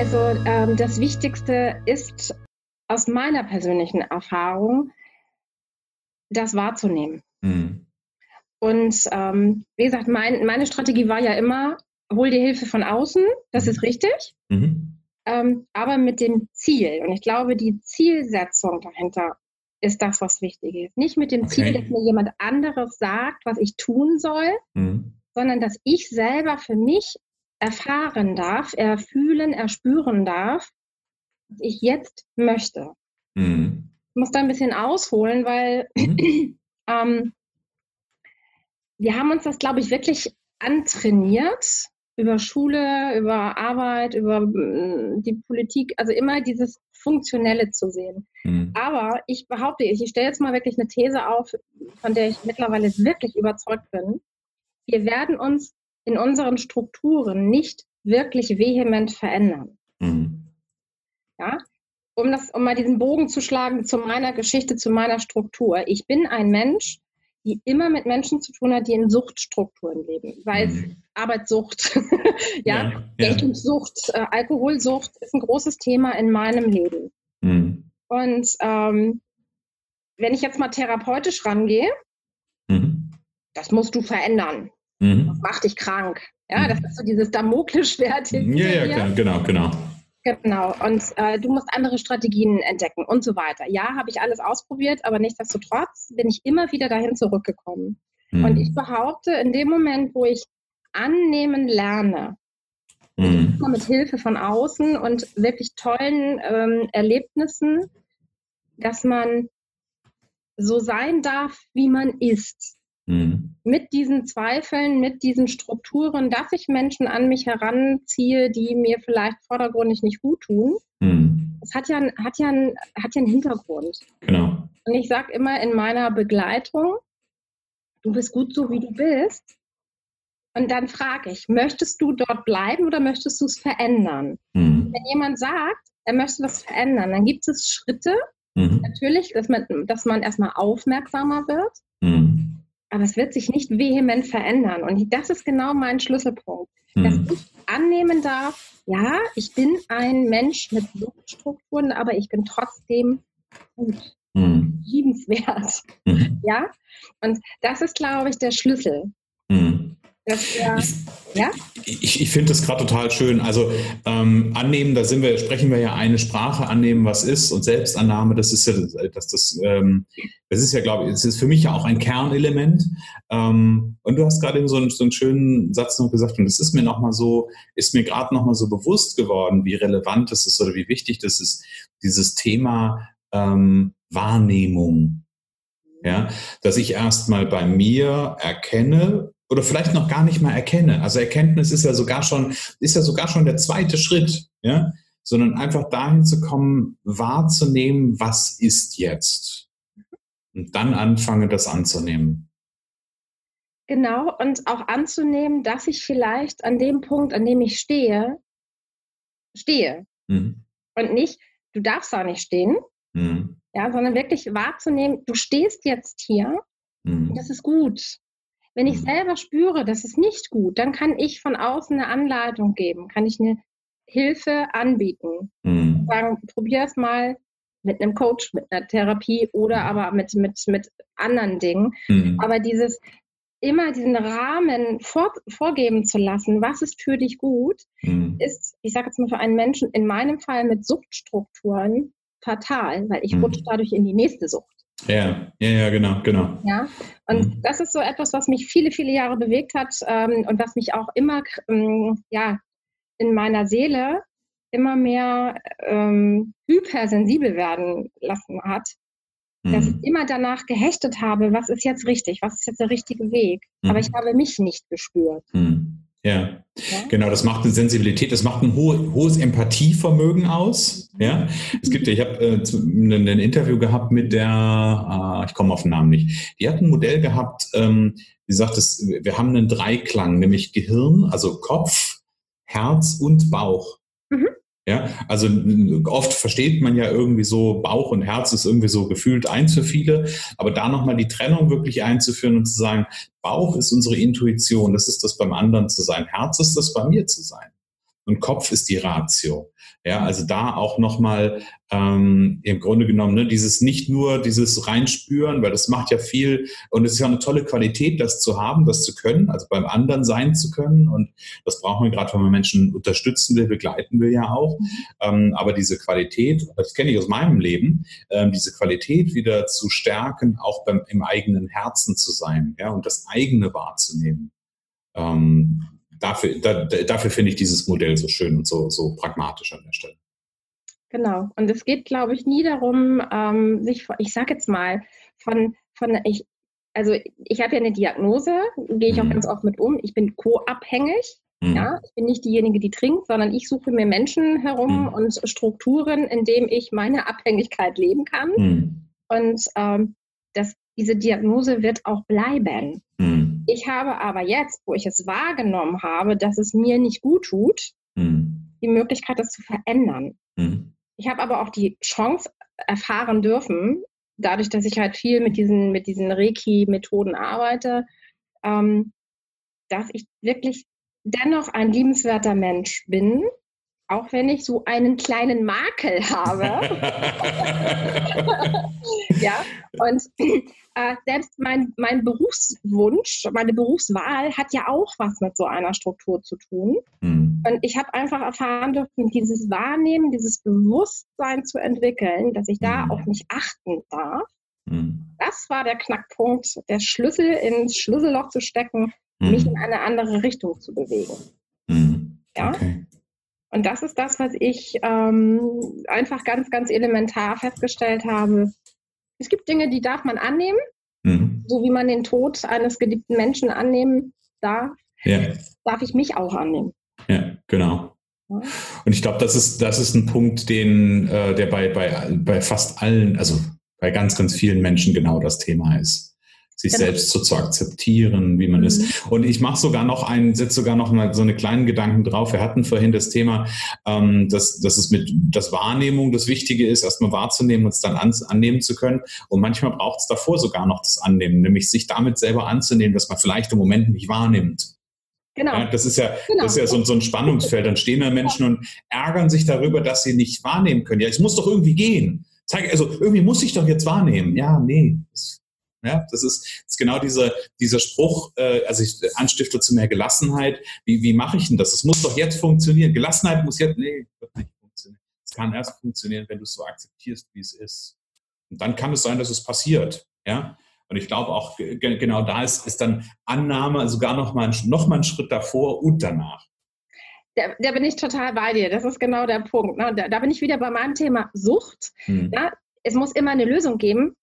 Also ähm, das Wichtigste ist aus meiner persönlichen Erfahrung, das wahrzunehmen. Mhm. Und ähm, wie gesagt, mein, meine Strategie war ja immer, hol dir Hilfe von außen, das mhm. ist richtig, mhm. ähm, aber mit dem Ziel. Und ich glaube, die Zielsetzung dahinter ist das, was wichtig ist. Nicht mit dem okay. Ziel, dass mir jemand anderes sagt, was ich tun soll, mhm. sondern dass ich selber für mich erfahren darf, erfühlen, erspüren darf, was ich jetzt möchte. Mhm. Ich muss da ein bisschen ausholen, weil mhm. ähm, wir haben uns das, glaube ich, wirklich antrainiert über Schule, über Arbeit, über äh, die Politik, also immer dieses Funktionelle zu sehen. Mhm. Aber ich behaupte, ich stelle jetzt mal wirklich eine These auf, von der ich mittlerweile wirklich überzeugt bin. Wir werden uns in unseren Strukturen nicht wirklich vehement verändern. Mhm. Ja, um, das, um mal diesen Bogen zu schlagen zu meiner Geschichte, zu meiner Struktur. Ich bin ein Mensch, die immer mit Menschen zu tun hat, die in Suchtstrukturen leben. Sei es mhm. Arbeitssucht, ja, ja, Geltungssucht, äh, Alkoholsucht ist ein großes Thema in meinem Leben. Mhm. Und ähm, wenn ich jetzt mal therapeutisch rangehe, mhm. das musst du verändern. Mhm. Das macht dich krank. Ja, das mhm. ist so dieses Damoklesschwert. Ja, ja, genau, genau. Genau, und äh, du musst andere Strategien entdecken und so weiter. Ja, habe ich alles ausprobiert, aber nichtsdestotrotz bin ich immer wieder dahin zurückgekommen. Mhm. Und ich behaupte, in dem Moment, wo ich annehmen lerne, mhm. mit Hilfe von außen und wirklich tollen ähm, Erlebnissen, dass man so sein darf, wie man ist. Mhm. Mit diesen Zweifeln, mit diesen Strukturen, dass ich Menschen an mich heranziehe, die mir vielleicht vordergründig nicht gut tun. Mhm. Das hat ja, hat, ja hat ja einen Hintergrund. Genau. Und ich sage immer in meiner Begleitung, du bist gut so, wie du bist. Und dann frage ich, möchtest du dort bleiben oder möchtest du es verändern? Mhm. Wenn jemand sagt, er möchte was verändern, dann gibt es Schritte, mhm. natürlich, dass man, dass man erstmal aufmerksamer wird. Mhm aber es wird sich nicht vehement verändern. Und das ist genau mein Schlüsselpunkt. Mhm. Dass ich annehmen darf, ja, ich bin ein Mensch mit Suchtstrukturen, aber ich bin trotzdem gut, mhm. liebenswert. Mhm. Ja, und das ist, glaube ich, der Schlüssel. Mhm. Das, ja, ja? Ich, ich finde das gerade total schön. Also ähm, annehmen, da sind wir, sprechen wir ja eine Sprache, annehmen, was ist und Selbstannahme, das ist ja, das, das, ähm, das ist ja, glaube ich, es ist für mich ja auch ein Kernelement. Ähm, und du hast gerade so, einen, so einen schönen Satz noch gesagt, und es ist mir nochmal so, ist mir gerade nochmal so bewusst geworden, wie relevant das ist oder wie wichtig das ist, dieses Thema ähm, Wahrnehmung. Ja, dass ich erstmal bei mir erkenne, oder vielleicht noch gar nicht mal erkenne. Also Erkenntnis ist ja sogar schon, ist ja sogar schon der zweite Schritt, ja, sondern einfach dahin zu kommen, wahrzunehmen, was ist jetzt. Und dann anfange, das anzunehmen. Genau, und auch anzunehmen, dass ich vielleicht an dem Punkt, an dem ich stehe, stehe. Mhm. Und nicht, du darfst da nicht stehen, mhm. ja, sondern wirklich wahrzunehmen, du stehst jetzt hier, mhm. das ist gut. Wenn ich mhm. selber spüre, das ist nicht gut, dann kann ich von außen eine Anleitung geben, kann ich eine Hilfe anbieten. Mhm. Sagen, probier es mal mit einem Coach, mit einer Therapie oder mhm. aber mit, mit, mit anderen Dingen. Mhm. Aber dieses immer diesen Rahmen vor, vorgeben zu lassen, was ist für dich gut, mhm. ist, ich sage jetzt mal für einen Menschen in meinem Fall mit Suchtstrukturen fatal, weil ich mhm. rutsche dadurch in die nächste Sucht. Ja, ja, ja, genau, genau. Ja, und mhm. das ist so etwas, was mich viele, viele Jahre bewegt hat ähm, und was mich auch immer, ähm, ja, in meiner Seele immer mehr ähm, hypersensibel werden lassen hat. Mhm. Dass ich immer danach gehechtet habe, was ist jetzt richtig, was ist jetzt der richtige Weg. Mhm. Aber ich habe mich nicht gespürt. Mhm. Ja. ja. genau, das macht eine Sensibilität, das macht ein ho hohes Empathievermögen aus. Ja, es gibt, ich habe äh, ein, ein, Interview gehabt mit der, äh, ich komme auf den Namen nicht, die hat ein Modell gehabt, ähm, die sagt, es, wir haben einen Dreiklang, nämlich Gehirn, also Kopf, Herz und Bauch. Ja, also oft versteht man ja irgendwie so, Bauch und Herz ist irgendwie so gefühlt eins für viele, aber da nochmal die Trennung wirklich einzuführen und zu sagen, Bauch ist unsere Intuition, das ist das beim anderen zu sein, Herz ist das bei mir zu sein. Und Kopf ist die Ratio. Ja, also da auch nochmal ähm, im Grunde genommen, ne, dieses nicht nur dieses Reinspüren, weil das macht ja viel und es ist ja eine tolle Qualität, das zu haben, das zu können, also beim anderen sein zu können. Und das brauchen wir gerade, wenn man Menschen unterstützen will, begleiten will ja auch. Ähm, aber diese Qualität, das kenne ich aus meinem Leben, ähm, diese Qualität wieder zu stärken, auch beim, im eigenen Herzen zu sein, ja, und das eigene wahrzunehmen. Ähm, dafür, da, dafür finde ich dieses Modell so schön und so, so pragmatisch an der Stelle. Genau. Und es geht, glaube ich, nie darum, ähm, sich, ich sage jetzt mal, von, von ich, also ich habe ja eine Diagnose, gehe ich mhm. auch ganz oft mit um. Ich bin co-abhängig. Mhm. Ja, ich bin nicht diejenige, die trinkt, sondern ich suche mir Menschen herum mhm. und Strukturen, in denen ich meine Abhängigkeit leben kann. Mhm. Und ähm, das, diese Diagnose wird auch bleiben. Mhm. Ich habe aber jetzt, wo ich es wahrgenommen habe, dass es mir nicht gut tut, mhm. die Möglichkeit, das zu verändern. Mhm. Ich habe aber auch die Chance erfahren dürfen, dadurch, dass ich halt viel mit diesen, mit diesen Reiki-Methoden arbeite, ähm, dass ich wirklich dennoch ein liebenswerter Mensch bin, auch wenn ich so einen kleinen Makel habe. ja, und äh, selbst mein, mein Berufswunsch, meine Berufswahl hat ja auch was mit so einer Struktur zu tun. Mhm. Und ich habe einfach erfahren dürfen, dieses Wahrnehmen, dieses Bewusstsein zu entwickeln, dass ich da mhm. auch nicht achten darf. Mhm. Das war der Knackpunkt, der Schlüssel ins Schlüsselloch zu stecken, mich in eine andere Richtung zu bewegen. Mhm. Ja. Okay. Und das ist das, was ich ähm, einfach ganz, ganz elementar festgestellt habe. Es gibt Dinge, die darf man annehmen, mhm. so wie man den Tod eines geliebten Menschen annehmen darf, ja. darf ich mich auch annehmen. Ja, genau. Und ich glaube, das ist, das ist ein Punkt, den, äh, der bei, bei, bei fast allen, also bei ganz, ganz vielen Menschen genau das Thema ist sich genau. selbst so zu akzeptieren, wie man mhm. ist. Und ich mache sogar noch einen, setze sogar noch mal so eine kleinen Gedanken drauf. Wir hatten vorhin das Thema, ähm, dass, dass es mit das Wahrnehmung das Wichtige ist, erstmal wahrzunehmen und es dann an, annehmen zu können. Und manchmal braucht es davor sogar noch das Annehmen, nämlich sich damit selber anzunehmen, dass man vielleicht im Moment nicht wahrnimmt. Genau. Ja, das ist ja, genau. das ist ja so, so, ein Spannungsfeld. Dann stehen da Menschen und ärgern sich darüber, dass sie nicht wahrnehmen können. Ja, es muss doch irgendwie gehen. Zeig, also irgendwie muss ich doch jetzt wahrnehmen. Ja, nee, das ja, das ist, das ist genau dieser, dieser Spruch, äh, also ich anstifte zu mehr Gelassenheit. Wie, wie mache ich denn das? Es muss doch jetzt funktionieren. Gelassenheit muss jetzt, nee, wird nicht funktionieren. Es kann erst funktionieren, wenn du es so akzeptierst, wie es ist. Und dann kann es sein, dass es passiert. Ja, und ich glaube auch, genau da ist, ist dann Annahme sogar noch mal, noch mal einen Schritt davor und danach. Da, da, bin ich total bei dir. Das ist genau der Punkt. Ne? Da, da, bin ich wieder bei meinem Thema Sucht. Hm. Ja? Es muss immer eine Lösung geben.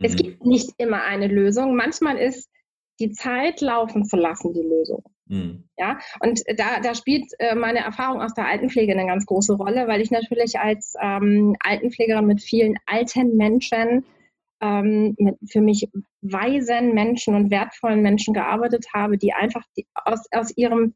Es mhm. gibt nicht immer eine Lösung. Manchmal ist die Zeit laufen zu lassen die Lösung. Mhm. Ja, und da, da spielt äh, meine Erfahrung aus der Altenpflege eine ganz große Rolle, weil ich natürlich als ähm, Altenpflegerin mit vielen alten Menschen, ähm, mit für mich weisen Menschen und wertvollen Menschen gearbeitet habe, die einfach die, aus, aus ihrem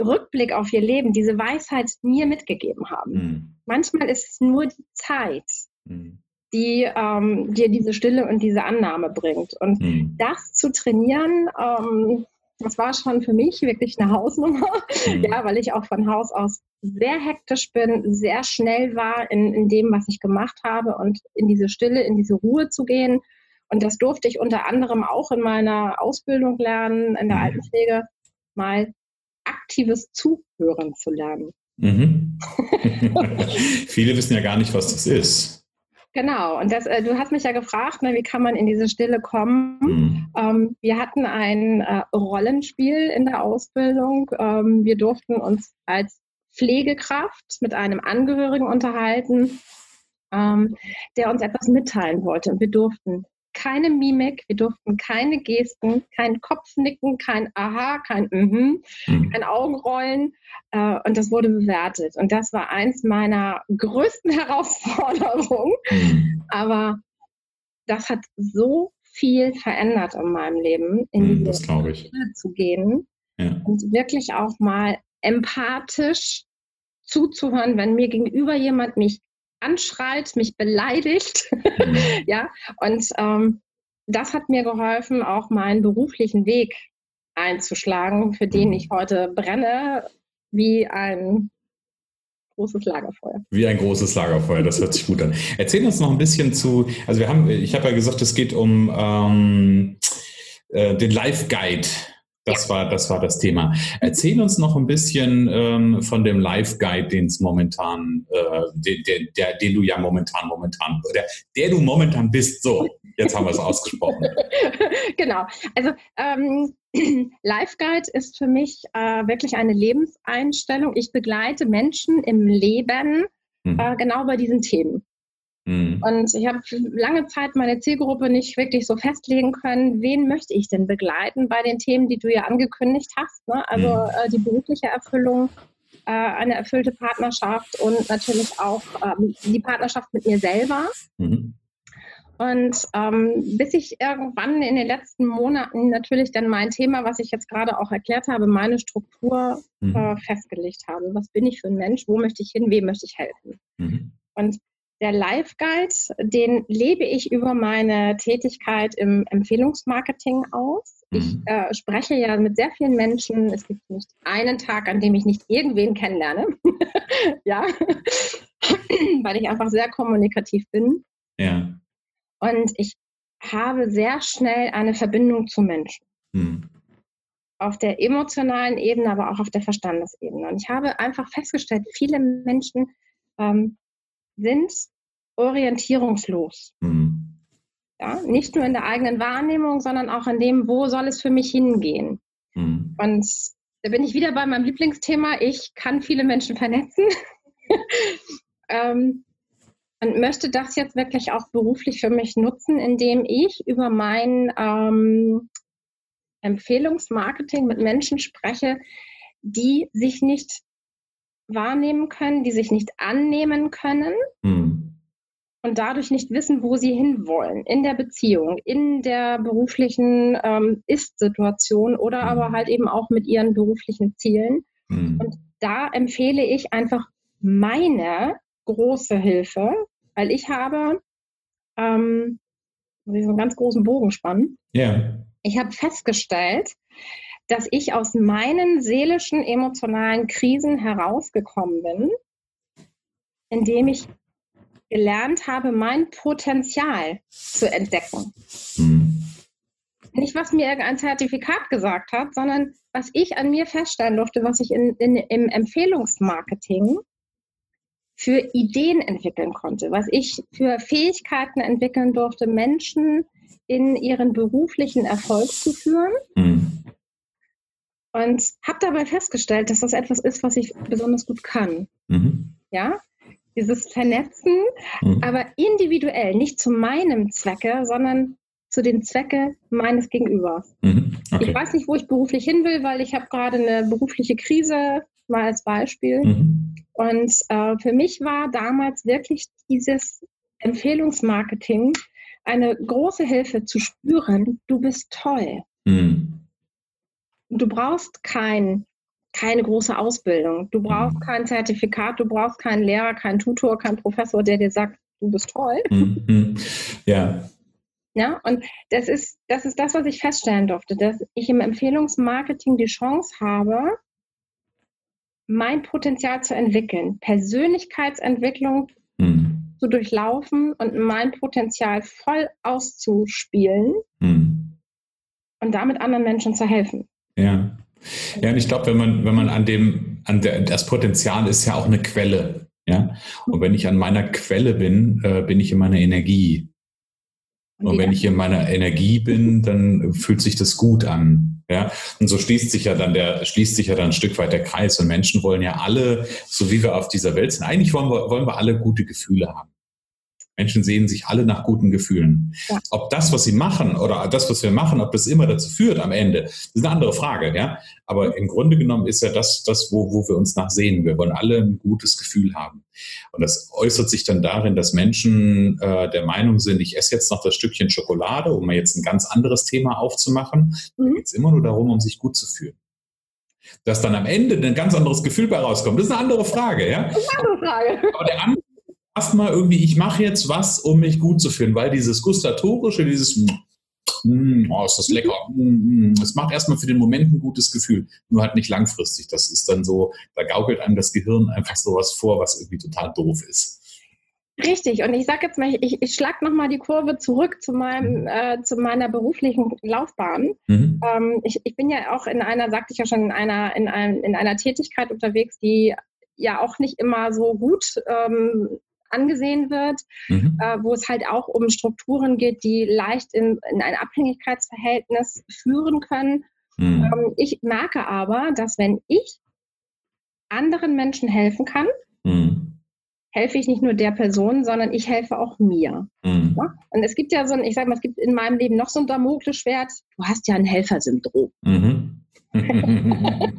Rückblick auf ihr Leben diese Weisheit mir mitgegeben haben. Mhm. Manchmal ist es nur die Zeit. Mhm die ähm, dir diese Stille und diese Annahme bringt. Und mhm. das zu trainieren, ähm, das war schon für mich wirklich eine Hausnummer, mhm. ja, weil ich auch von Haus aus sehr hektisch bin, sehr schnell war in, in dem, was ich gemacht habe und in diese Stille, in diese Ruhe zu gehen. Und das durfte ich unter anderem auch in meiner Ausbildung lernen, in der mhm. Altenpflege, mal aktives Zuhören zu lernen. Mhm. Viele wissen ja gar nicht, was das ist. Genau, und das, äh, du hast mich ja gefragt, ne, wie kann man in diese Stille kommen. Mhm. Ähm, wir hatten ein äh, Rollenspiel in der Ausbildung. Ähm, wir durften uns als Pflegekraft mit einem Angehörigen unterhalten, ähm, der uns etwas mitteilen wollte. Und wir durften keine Mimik, wir durften keine Gesten, kein Kopfnicken, kein Aha, kein Mhm, mhm. kein Augenrollen. Äh, und das wurde bewertet. Und das war eins meiner größten Herausforderungen. Mhm. Aber das hat so viel verändert in meinem Leben, in mhm, diese Stille zu gehen ja. und wirklich auch mal empathisch zuzuhören, wenn mir gegenüber jemand mich anschreit, mich beleidigt. Mhm. ja, und ähm, das hat mir geholfen, auch meinen beruflichen Weg einzuschlagen, für den mhm. ich heute brenne, wie ein großes Lagerfeuer. Wie ein großes Lagerfeuer, das hört sich gut an. Erzähl uns noch ein bisschen zu, also wir haben, ich habe ja gesagt, es geht um ähm, äh, den Live Guide. Das, war, das war das Thema. Erzähl uns noch ein bisschen ähm, von dem Live Guide, den es momentan, äh, den, der, der, den du ja momentan, momentan, der, der du momentan bist. So, jetzt haben wir es ausgesprochen. genau. Also ähm, Life Guide ist für mich äh, wirklich eine Lebenseinstellung. Ich begleite Menschen im Leben mhm. äh, genau bei diesen Themen. Mhm. Und ich habe lange Zeit meine Zielgruppe nicht wirklich so festlegen können, wen möchte ich denn begleiten bei den Themen, die du ja angekündigt hast. Ne? Also mhm. äh, die berufliche Erfüllung, äh, eine erfüllte Partnerschaft und natürlich auch ähm, die Partnerschaft mit mir selber. Mhm. Und ähm, bis ich irgendwann in den letzten Monaten natürlich dann mein Thema, was ich jetzt gerade auch erklärt habe, meine Struktur mhm. äh, festgelegt habe. Was bin ich für ein Mensch? Wo möchte ich hin? Wem möchte ich helfen? Mhm. Und der Live Guide, den lebe ich über meine Tätigkeit im Empfehlungsmarketing aus. Mhm. Ich äh, spreche ja mit sehr vielen Menschen. Es gibt nicht einen Tag, an dem ich nicht irgendwen kennenlerne. ja, weil ich einfach sehr kommunikativ bin. Ja. Und ich habe sehr schnell eine Verbindung zu Menschen. Hm. Auf der emotionalen Ebene, aber auch auf der Verstandesebene. Und ich habe einfach festgestellt, viele Menschen ähm, sind orientierungslos. Hm. Ja, nicht nur in der eigenen Wahrnehmung, sondern auch in dem, wo soll es für mich hingehen. Hm. Und da bin ich wieder bei meinem Lieblingsthema. Ich kann viele Menschen vernetzen. ähm, und möchte das jetzt wirklich auch beruflich für mich nutzen, indem ich über mein ähm, Empfehlungsmarketing mit Menschen spreche, die sich nicht wahrnehmen können, die sich nicht annehmen können mhm. Und dadurch nicht wissen, wo sie hinwollen in der Beziehung, in der beruflichen ähm, Ist-Situation oder mhm. aber halt eben auch mit ihren beruflichen Zielen. Mhm. Und da empfehle ich einfach meine große Hilfe, weil ich habe, ähm, muss ich so einen ganz großen Bogen spannen. Ja. Ich habe festgestellt, dass ich aus meinen seelischen, emotionalen Krisen herausgekommen bin, indem ich gelernt habe, mein Potenzial zu entdecken. Mhm. Nicht, was mir irgendein Zertifikat gesagt hat, sondern was ich an mir feststellen durfte, was ich in, in, im Empfehlungsmarketing für Ideen entwickeln konnte, was ich für Fähigkeiten entwickeln durfte, Menschen in ihren beruflichen Erfolg zu führen. Mhm. Und habe dabei festgestellt, dass das etwas ist, was ich besonders gut kann. Mhm. Ja, dieses Vernetzen, mhm. aber individuell, nicht zu meinem Zwecke, sondern zu den Zwecke meines Gegenübers. Mhm. Okay. Ich weiß nicht, wo ich beruflich hin will, weil ich habe gerade eine berufliche Krise, mal als Beispiel. Mhm. Und äh, für mich war damals wirklich dieses Empfehlungsmarketing eine große Hilfe zu spüren, du bist toll. Mhm. Du brauchst kein, keine große Ausbildung, du brauchst mhm. kein Zertifikat, du brauchst keinen Lehrer, keinen Tutor, keinen Professor, der dir sagt, du bist toll. Mhm. Ja. Ja, und das ist, das ist das, was ich feststellen durfte, dass ich im Empfehlungsmarketing die Chance habe, mein Potenzial zu entwickeln, Persönlichkeitsentwicklung mhm. zu durchlaufen und mein Potenzial voll auszuspielen mhm. und damit anderen Menschen zu helfen. Ja. Ja, und ich glaube, wenn man, wenn man an dem, an der, das Potenzial ist ja auch eine Quelle. Ja. Und wenn ich an meiner Quelle bin, äh, bin ich in meiner Energie. Und wenn ich in meiner Energie bin, dann fühlt sich das gut an. Ja, und so schließt sich ja dann der, schließt sich ja dann ein Stück weit der Kreis. Und Menschen wollen ja alle, so wie wir auf dieser Welt sind, eigentlich wollen wir, wollen wir alle gute Gefühle haben. Menschen sehen sich alle nach guten Gefühlen. Ja. Ob das, was sie machen oder das, was wir machen, ob das immer dazu führt am Ende, ist eine andere Frage. Ja? Aber im Grunde genommen ist ja das, das wo, wo wir uns nach sehen. Wir wollen alle ein gutes Gefühl haben. Und das äußert sich dann darin, dass Menschen äh, der Meinung sind, ich esse jetzt noch das Stückchen Schokolade, um mal jetzt ein ganz anderes Thema aufzumachen. Mhm. Da geht es immer nur darum, um sich gut zu fühlen. Dass dann am Ende ein ganz anderes Gefühl bei rauskommt, das ist eine andere Frage. Ja? Das ist eine andere Frage. Aber der andere erstmal irgendwie, ich mache jetzt was, um mich gut zu fühlen, weil dieses gustatorische, dieses mm, oh, ist das lecker. Mm, mm. Es macht erstmal für den Moment ein gutes Gefühl, nur halt nicht langfristig. Das ist dann so, da gaukelt einem das Gehirn einfach sowas vor, was irgendwie total doof ist. Richtig, und ich sage jetzt mal, ich, ich schlage nochmal die Kurve zurück zu, meinem, mhm. äh, zu meiner beruflichen Laufbahn. Mhm. Ähm, ich, ich bin ja auch in einer, sagte ich ja schon, in einer, in, einem, in einer Tätigkeit unterwegs, die ja auch nicht immer so gut ähm, angesehen wird, mhm. äh, wo es halt auch um Strukturen geht, die leicht in, in ein Abhängigkeitsverhältnis führen können. Mhm. Ähm, ich merke aber, dass wenn ich anderen Menschen helfen kann, mhm helfe ich nicht nur der Person, sondern ich helfe auch mir. Mhm. Ja? Und es gibt ja so ein, ich sage mal, es gibt in meinem Leben noch so ein Damoklesschwert, du hast ja ein Helfersyndrom. Mhm.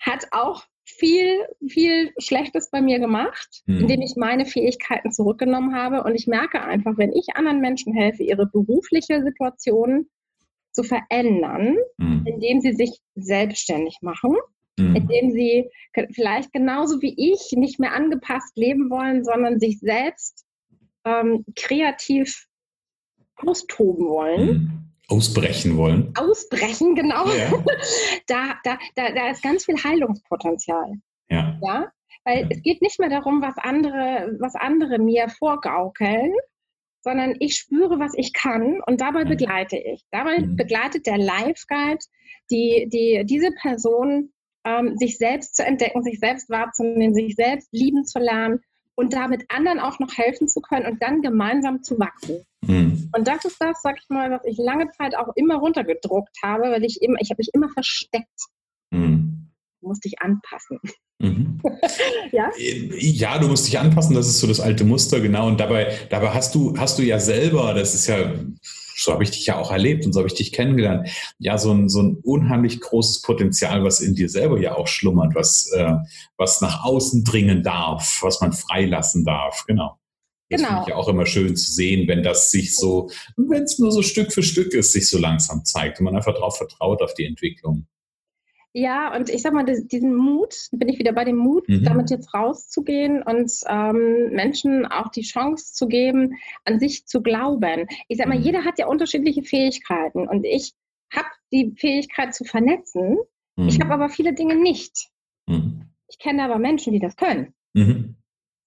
Hat auch viel, viel Schlechtes bei mir gemacht, mhm. indem ich meine Fähigkeiten zurückgenommen habe. Und ich merke einfach, wenn ich anderen Menschen helfe, ihre berufliche Situation zu verändern, mhm. indem sie sich selbstständig machen, mhm. indem sie vielleicht genauso wie ich nicht mehr angepasst leben wollen, sondern sich selbst ähm, kreativ austoben wollen. Ausbrechen wollen. Ausbrechen, genau. Ja. Da, da, da, da ist ganz viel Heilungspotenzial. Ja. ja? Weil ja. es geht nicht mehr darum, was andere, was andere mir vorgaukeln, sondern ich spüre, was ich kann und dabei begleite ich. Dabei mhm. begleitet der Life Guide die, die, diese Person ähm, sich selbst zu entdecken, sich selbst wahrzunehmen, sich selbst lieben zu lernen und damit anderen auch noch helfen zu können und dann gemeinsam zu wachsen. Mhm. Und das ist das, sag ich mal, was ich lange Zeit auch immer runtergedruckt habe, weil ich immer, ich habe mich immer versteckt. Mhm. Du musst dich anpassen. Mhm. ja? ja, du musst dich anpassen, das ist so das alte Muster, genau. Und dabei, dabei hast du, hast du ja selber, das ist ja so habe ich dich ja auch erlebt und so habe ich dich kennengelernt, ja, so ein, so ein unheimlich großes Potenzial, was in dir selber ja auch schlummert, was, äh, was nach außen dringen darf, was man freilassen darf, genau. Das genau. finde ich ja auch immer schön zu sehen, wenn das sich so, wenn es nur so Stück für Stück ist, sich so langsam zeigt und man einfach darauf vertraut, auf die Entwicklung. Ja, und ich sag mal, diesen Mut, bin ich wieder bei dem Mut, mhm. damit jetzt rauszugehen und ähm, Menschen auch die Chance zu geben, an sich zu glauben. Ich sag mal, mhm. jeder hat ja unterschiedliche Fähigkeiten und ich habe die Fähigkeit zu vernetzen. Mhm. Ich habe aber viele Dinge nicht. Mhm. Ich kenne aber Menschen, die das können.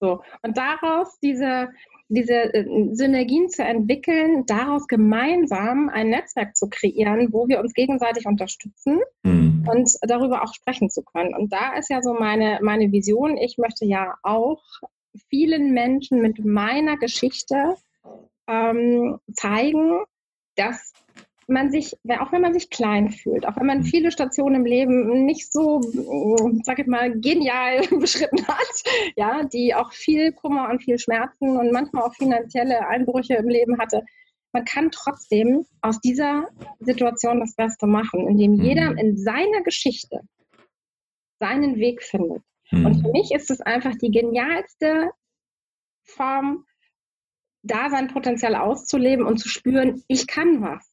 So, und daraus diese, diese äh, Synergien zu entwickeln, daraus gemeinsam ein Netzwerk zu kreieren, wo wir uns gegenseitig unterstützen mhm. und darüber auch sprechen zu können. Und da ist ja so meine, meine Vision. Ich möchte ja auch vielen Menschen mit meiner Geschichte ähm, zeigen, dass man sich, auch wenn man sich klein fühlt, auch wenn man mhm. viele Stationen im Leben nicht so, sag ich mal, genial beschritten hat, ja, die auch viel Kummer und viel Schmerzen und manchmal auch finanzielle Einbrüche im Leben hatte, man kann trotzdem aus dieser Situation das Beste machen, indem mhm. jeder in seiner Geschichte seinen Weg findet. Mhm. Und für mich ist es einfach die genialste Form, da sein Potenzial auszuleben und zu spüren, ich kann was.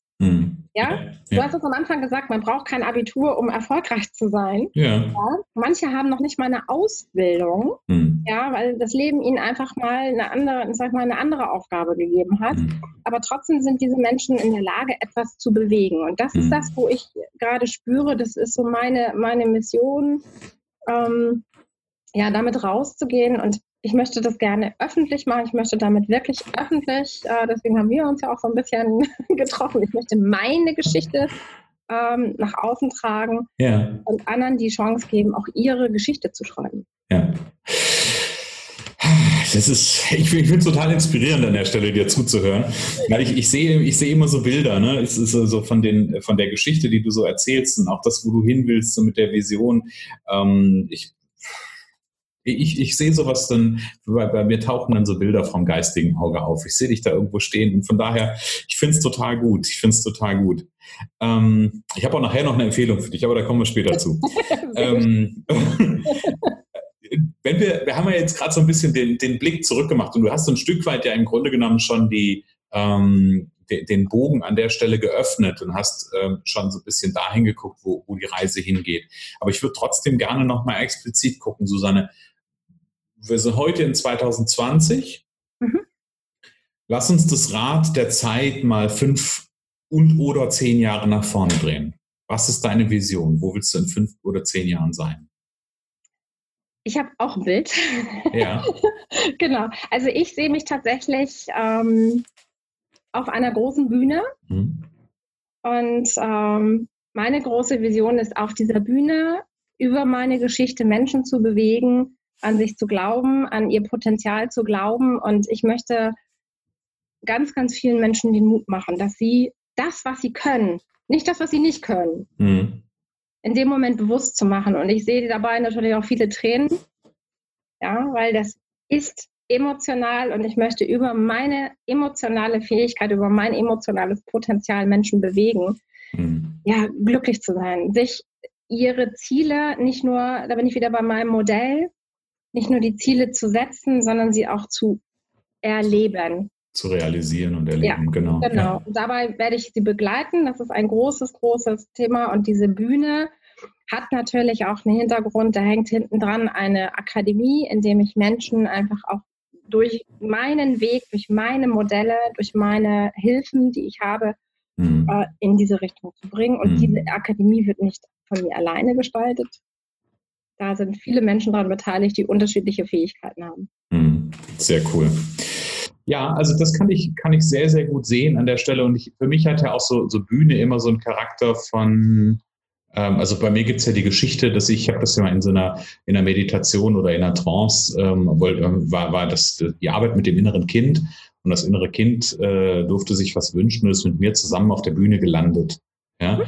Ja? du ja. hast es am Anfang gesagt, man braucht kein Abitur, um erfolgreich zu sein. Ja. ja? Manche haben noch nicht mal eine Ausbildung, mhm. ja, weil das Leben ihnen einfach mal eine andere, sag mal, eine andere Aufgabe gegeben hat. Mhm. Aber trotzdem sind diese Menschen in der Lage, etwas zu bewegen. Und das ist mhm. das, wo ich gerade spüre, das ist so meine, meine Mission, ähm, ja, damit rauszugehen und ich möchte das gerne öffentlich machen. Ich möchte damit wirklich öffentlich, äh, deswegen haben wir uns ja auch so ein bisschen getroffen. Ich möchte meine Geschichte ähm, nach außen tragen ja. und anderen die Chance geben, auch ihre Geschichte zu schreiben. Ja. Das ist, ich, ich finde es total inspirierend an der Stelle, dir zuzuhören. Weil ich, ich sehe, ich sehe immer so Bilder, ne? Es ist so von den, von der Geschichte, die du so erzählst und auch das, wo du hin willst, so mit der Vision. Ähm, ich ich, ich sehe sowas dann, bei, bei, mir tauchen dann so Bilder vom geistigen Auge auf. Ich sehe dich da irgendwo stehen und von daher, ich finde es total gut. Ich finde es total gut. Ähm, ich habe auch nachher noch eine Empfehlung für dich, aber da kommen wir später zu. ähm, wenn wir, wir haben ja jetzt gerade so ein bisschen den, den Blick zurückgemacht und du hast so ein Stück weit ja im Grunde genommen schon die, ähm, de, den Bogen an der Stelle geöffnet und hast ähm, schon so ein bisschen dahin geguckt, wo, wo die Reise hingeht. Aber ich würde trotzdem gerne nochmal explizit gucken, Susanne, wir sind heute in 2020. Mhm. Lass uns das Rad der Zeit mal fünf und oder zehn Jahre nach vorne drehen. Was ist deine Vision? Wo willst du in fünf oder zehn Jahren sein? Ich habe auch ein Bild. Ja. genau. Also ich sehe mich tatsächlich ähm, auf einer großen Bühne. Mhm. Und ähm, meine große Vision ist, auf dieser Bühne über meine Geschichte Menschen zu bewegen, an sich zu glauben, an ihr Potenzial zu glauben. Und ich möchte ganz, ganz vielen Menschen den Mut machen, dass sie das, was sie können, nicht das, was sie nicht können, mhm. in dem Moment bewusst zu machen. Und ich sehe dabei natürlich auch viele Tränen, ja, weil das ist emotional und ich möchte über meine emotionale Fähigkeit, über mein emotionales Potenzial Menschen bewegen, mhm. ja, glücklich zu sein, sich ihre Ziele nicht nur, da bin ich wieder bei meinem Modell, nicht nur die Ziele zu setzen, sondern sie auch zu erleben. Zu realisieren und erleben, ja, genau. Genau. Ja. Und dabei werde ich sie begleiten. Das ist ein großes, großes Thema. Und diese Bühne hat natürlich auch einen Hintergrund. Da hängt hinten dran eine Akademie, in dem ich Menschen einfach auch durch meinen Weg, durch meine Modelle, durch meine Hilfen, die ich habe, mhm. äh, in diese Richtung zu bringen. Und mhm. diese Akademie wird nicht von mir alleine gestaltet. Da sind viele Menschen daran beteiligt, die unterschiedliche Fähigkeiten haben. Mhm. Sehr cool. Ja, also das kann ich, kann ich sehr, sehr gut sehen an der Stelle. Und ich, für mich hat ja auch so, so Bühne immer so einen Charakter von, ähm, also bei mir gibt es ja die Geschichte, dass ich, ich habe das ja mal in so einer, in einer Meditation oder in einer Trance, ähm, ähm, war, war das die Arbeit mit dem inneren Kind. Und das innere Kind äh, durfte sich was wünschen und ist mit mir zusammen auf der Bühne gelandet. Ja?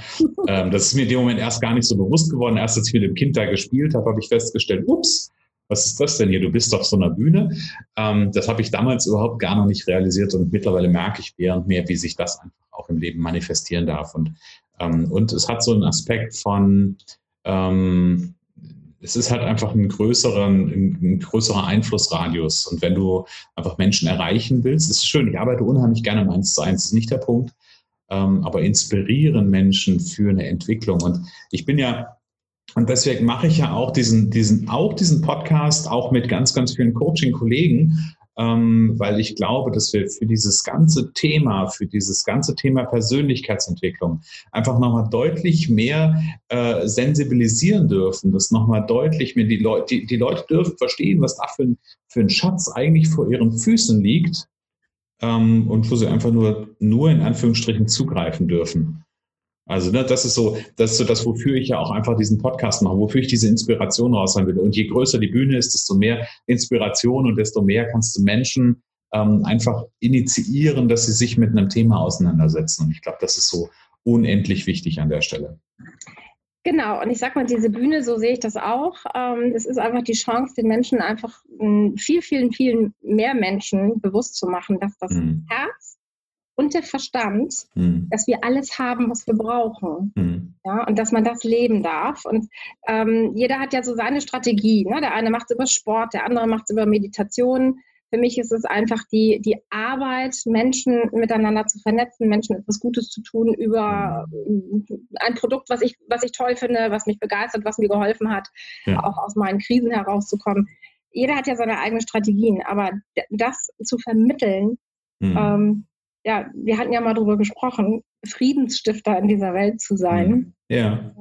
ähm, das ist mir in dem Moment erst gar nicht so bewusst geworden. Erst als ich mit dem Kind da gespielt habe, habe ich festgestellt, ups, was ist das denn hier? Du bist auf so einer Bühne. Ähm, das habe ich damals überhaupt gar noch nicht realisiert und mittlerweile merke ich mehr und mehr, wie sich das einfach auch im Leben manifestieren darf. Und, ähm, und es hat so einen Aspekt von, ähm, es ist halt einfach ein, größeren, ein größerer Einflussradius. Und wenn du einfach Menschen erreichen willst, ist schön. Ich arbeite unheimlich gerne im 1 zu 1, ist nicht der Punkt ähm, aber inspirieren Menschen für eine Entwicklung. Und ich bin ja und deswegen mache ich ja auch diesen, diesen, auch diesen Podcast, auch mit ganz, ganz vielen Coaching-Kollegen, ähm, weil ich glaube, dass wir für dieses ganze Thema, für dieses ganze Thema Persönlichkeitsentwicklung einfach nochmal deutlich mehr äh, sensibilisieren dürfen, dass nochmal deutlich mehr die Leute, die, die Leute dürfen verstehen, was da für ein, für ein Schatz eigentlich vor ihren Füßen liegt ähm, und wo sie einfach nur, nur in Anführungsstrichen zugreifen dürfen. Also ne, das ist so, das ist so das, wofür ich ja auch einfach diesen Podcast mache, wofür ich diese Inspiration raushauen will. Und je größer die Bühne ist, desto mehr Inspiration und desto mehr kannst du Menschen ähm, einfach initiieren, dass sie sich mit einem Thema auseinandersetzen. Und ich glaube, das ist so unendlich wichtig an der Stelle. Genau, und ich sag mal, diese Bühne, so sehe ich das auch. Ähm, es ist einfach die Chance, den Menschen einfach viel, vielen, vielen mehr Menschen bewusst zu machen, dass das mhm. Herz und der Verstand, mhm. dass wir alles haben, was wir brauchen. Mhm. Ja, und dass man das leben darf. Und ähm, jeder hat ja so seine Strategie. Ne? Der eine macht es über Sport, der andere macht es über Meditation. Für mich ist es einfach die, die Arbeit, Menschen miteinander zu vernetzen, Menschen etwas Gutes zu tun über ein Produkt, was ich, was ich toll finde, was mich begeistert, was mir geholfen hat, ja. auch aus meinen Krisen herauszukommen. Jeder hat ja seine eigenen Strategien, aber das zu vermitteln, mhm. ähm, ja, wir hatten ja mal darüber gesprochen, Friedensstifter in dieser Welt zu sein. Mhm. Ja.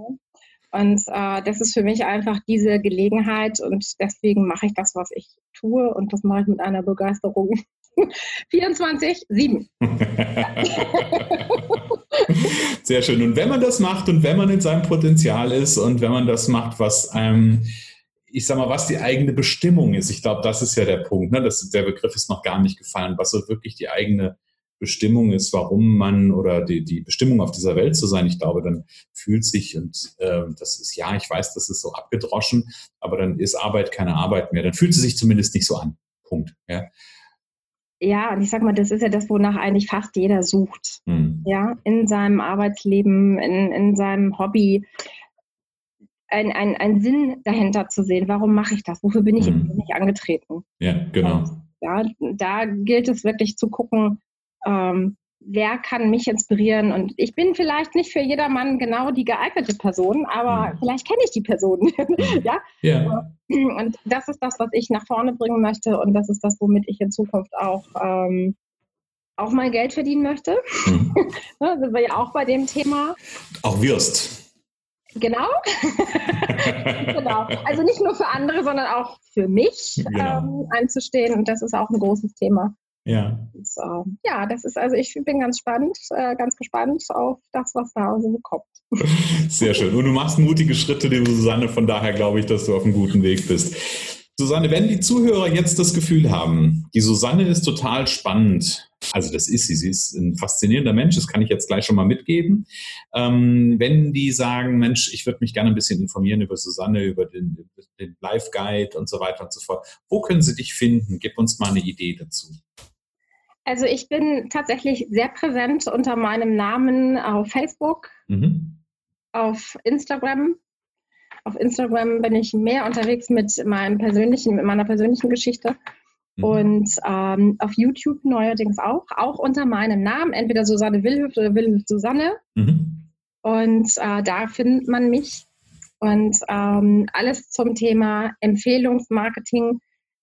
Und äh, das ist für mich einfach diese Gelegenheit und deswegen mache ich das, was ich tue und das mache ich mit einer Begeisterung. 24, 7. Sehr schön. Und wenn man das macht und wenn man in seinem Potenzial ist und wenn man das macht, was ähm, ich sag mal, was die eigene Bestimmung ist, ich glaube, das ist ja der Punkt. Ne? Das, der Begriff ist noch gar nicht gefallen, was so wirklich die eigene Bestimmung ist, warum man oder die, die Bestimmung auf dieser Welt zu sein, ich glaube, dann fühlt sich und äh, das ist ja, ich weiß, das ist so abgedroschen, aber dann ist Arbeit keine Arbeit mehr. Dann fühlt sie sich zumindest nicht so an. Punkt. Ja. Ja, und ich sag mal, das ist ja das, wonach eigentlich fast jeder sucht. Hm. Ja, in seinem Arbeitsleben, in, in seinem Hobby. Ein, ein, Sinn dahinter zu sehen. Warum mache ich das? Wofür bin ich hm. nicht angetreten? Ja, genau. Und, ja, da gilt es wirklich zu gucken, ähm, wer kann mich inspirieren? Und ich bin vielleicht nicht für jedermann genau die geeignete Person, aber mhm. vielleicht kenne ich die Person. Ja? ja? Und das ist das, was ich nach vorne bringen möchte und das ist das, womit ich in Zukunft auch ähm, auch mal Geld verdienen möchte. Mhm. da sind wir ja auch bei dem Thema. Auch wirst. Genau. genau. Also nicht nur für andere, sondern auch für mich genau. ähm, einzustehen. Und das ist auch ein großes Thema. Ja. So. Ja, das ist also, ich bin ganz spannend, äh, ganz gespannt auf das, was da so kommt. Sehr schön. Und du machst mutige Schritte, liebe Susanne. Von daher glaube ich, dass du auf einem guten Weg bist. Susanne, wenn die Zuhörer jetzt das Gefühl haben, die Susanne ist total spannend, also das ist sie, sie ist ein faszinierender Mensch, das kann ich jetzt gleich schon mal mitgeben. Ähm, wenn die sagen, Mensch, ich würde mich gerne ein bisschen informieren über Susanne, über den, den Live Guide und so weiter und so fort, wo können sie dich finden? Gib uns mal eine Idee dazu. Also ich bin tatsächlich sehr präsent unter meinem Namen auf Facebook, mhm. auf Instagram auf Instagram bin ich mehr unterwegs mit meinem persönlichen, mit meiner persönlichen Geschichte. Mhm. Und ähm, auf YouTube neuerdings auch, auch unter meinem Namen, entweder Susanne Wilhüft oder Wilhüft Susanne. Mhm. Und äh, da findet man mich. Und ähm, alles zum Thema Empfehlungsmarketing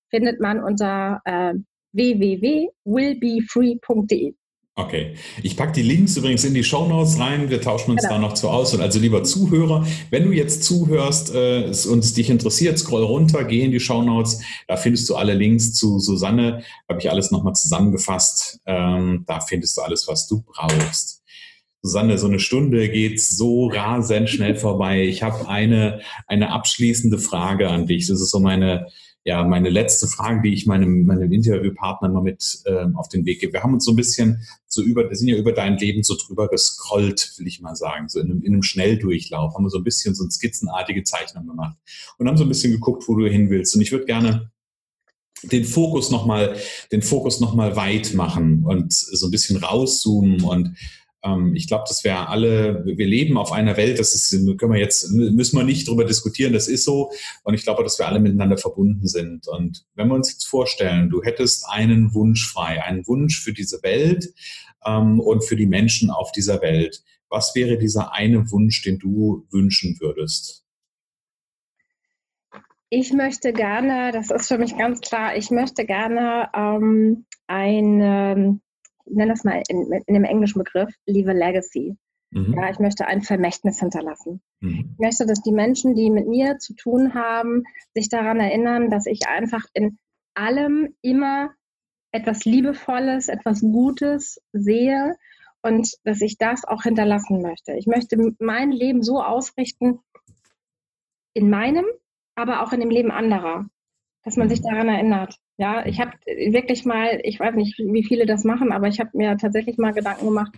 findet man unter äh, www.willbefree.de. Okay. Ich packe die Links übrigens in die Show Notes rein. Wir tauschen uns genau. da noch zu aus. Und also lieber Zuhörer, wenn du jetzt zuhörst äh, und es dich interessiert, scroll runter, geh in die Show Notes. Da findest du alle Links zu Susanne. Habe ich alles nochmal zusammengefasst. Ähm, da findest du alles, was du brauchst. Susanne, so eine Stunde geht so rasend schnell vorbei. Ich habe eine, eine abschließende Frage an dich. Das ist so meine, ja, meine letzte Frage, die ich meinem, meinem Interviewpartner mal mit ähm, auf den Weg gebe. Wir haben uns so ein bisschen so über, wir sind ja über dein Leben so drüber gescrollt, will ich mal sagen, so in einem, in einem Schnelldurchlauf, haben wir so ein bisschen so eine skizzenartige Zeichnung gemacht und haben so ein bisschen geguckt, wo du hin willst. Und ich würde gerne den Fokus nochmal, den Fokus nochmal weit machen und so ein bisschen rauszoomen und ich glaube, das wäre alle, wir leben auf einer Welt, das ist, können wir jetzt, müssen wir nicht drüber diskutieren, das ist so. Und ich glaube, dass wir alle miteinander verbunden sind. Und wenn wir uns jetzt vorstellen, du hättest einen Wunsch frei, einen Wunsch für diese Welt ähm, und für die Menschen auf dieser Welt. Was wäre dieser eine Wunsch, den du wünschen würdest? Ich möchte gerne, das ist für mich ganz klar, ich möchte gerne ähm, eine nenne das mal in, in dem englischen Begriff, leave a legacy. Mhm. Ja, ich möchte ein Vermächtnis hinterlassen. Mhm. Ich möchte, dass die Menschen, die mit mir zu tun haben, sich daran erinnern, dass ich einfach in allem immer etwas Liebevolles, etwas Gutes sehe und dass ich das auch hinterlassen möchte. Ich möchte mein Leben so ausrichten, in meinem, aber auch in dem Leben anderer, dass man sich mhm. daran erinnert. Ja, ich habe wirklich mal, ich weiß nicht, wie viele das machen, aber ich habe mir tatsächlich mal Gedanken gemacht,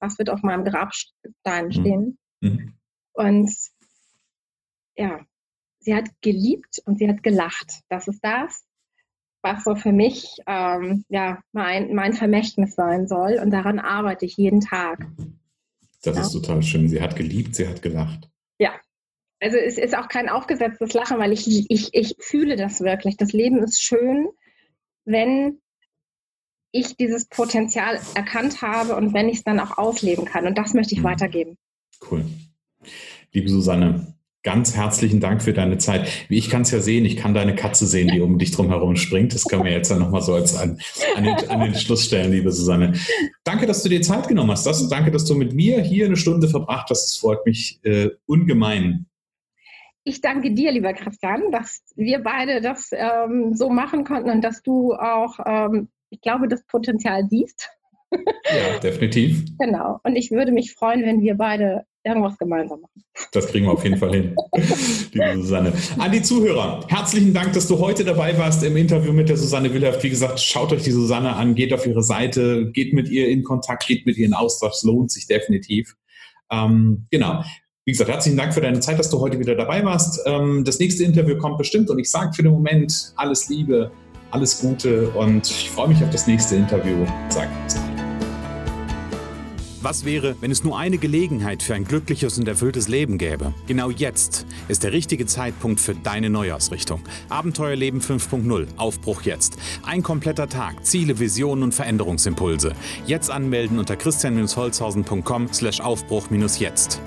was wird auf meinem Grabstein mhm. stehen. Mhm. Und ja, sie hat geliebt und sie hat gelacht. Das ist das, was so für mich ähm, ja, mein, mein Vermächtnis sein soll. Und daran arbeite ich jeden Tag. Das ja. ist total schön. Sie hat geliebt, sie hat gelacht. Ja, also es ist auch kein aufgesetztes Lachen, weil ich, ich, ich fühle das wirklich. Das Leben ist schön, wenn ich dieses Potenzial erkannt habe und wenn ich es dann auch ausleben kann. Und das möchte ich mhm. weitergeben. Cool. Liebe Susanne, ganz herzlichen Dank für deine Zeit. Wie ich kann es ja sehen, ich kann deine Katze sehen, die um dich drum herum springt. Das können wir jetzt dann nochmal so als an, an, den, an, den, Schluss stellen, liebe Susanne. Danke, dass du dir Zeit genommen hast. Das, danke, dass du mit mir hier eine Stunde verbracht hast. Es freut mich äh, ungemein. Ich danke dir, lieber Christian, dass wir beide das ähm, so machen konnten und dass du auch, ähm, ich glaube, das Potenzial siehst. ja, definitiv. Genau. Und ich würde mich freuen, wenn wir beide irgendwas gemeinsam machen. Das kriegen wir auf jeden Fall hin, liebe Susanne. An die Zuhörer, herzlichen Dank, dass du heute dabei warst im Interview mit der Susanne Wilhelft. Wie gesagt, schaut euch die Susanne an, geht auf ihre Seite, geht mit ihr in Kontakt, geht mit ihr in Austausch. Es lohnt sich definitiv. Ähm, genau. Wie gesagt, herzlichen Dank für deine Zeit, dass du heute wieder dabei warst. Ähm, das nächste Interview kommt bestimmt und ich sage für den Moment alles Liebe, alles Gute und ich freue mich auf das nächste Interview. Sag was wäre, wenn es nur eine Gelegenheit für ein glückliches und erfülltes Leben gäbe? Genau jetzt ist der richtige Zeitpunkt für deine Neuausrichtung. Abenteuerleben 5.0, Aufbruch jetzt. Ein kompletter Tag, Ziele, Visionen und Veränderungsimpulse. Jetzt anmelden unter christian-holzhausen.com slash Aufbruch-jetzt.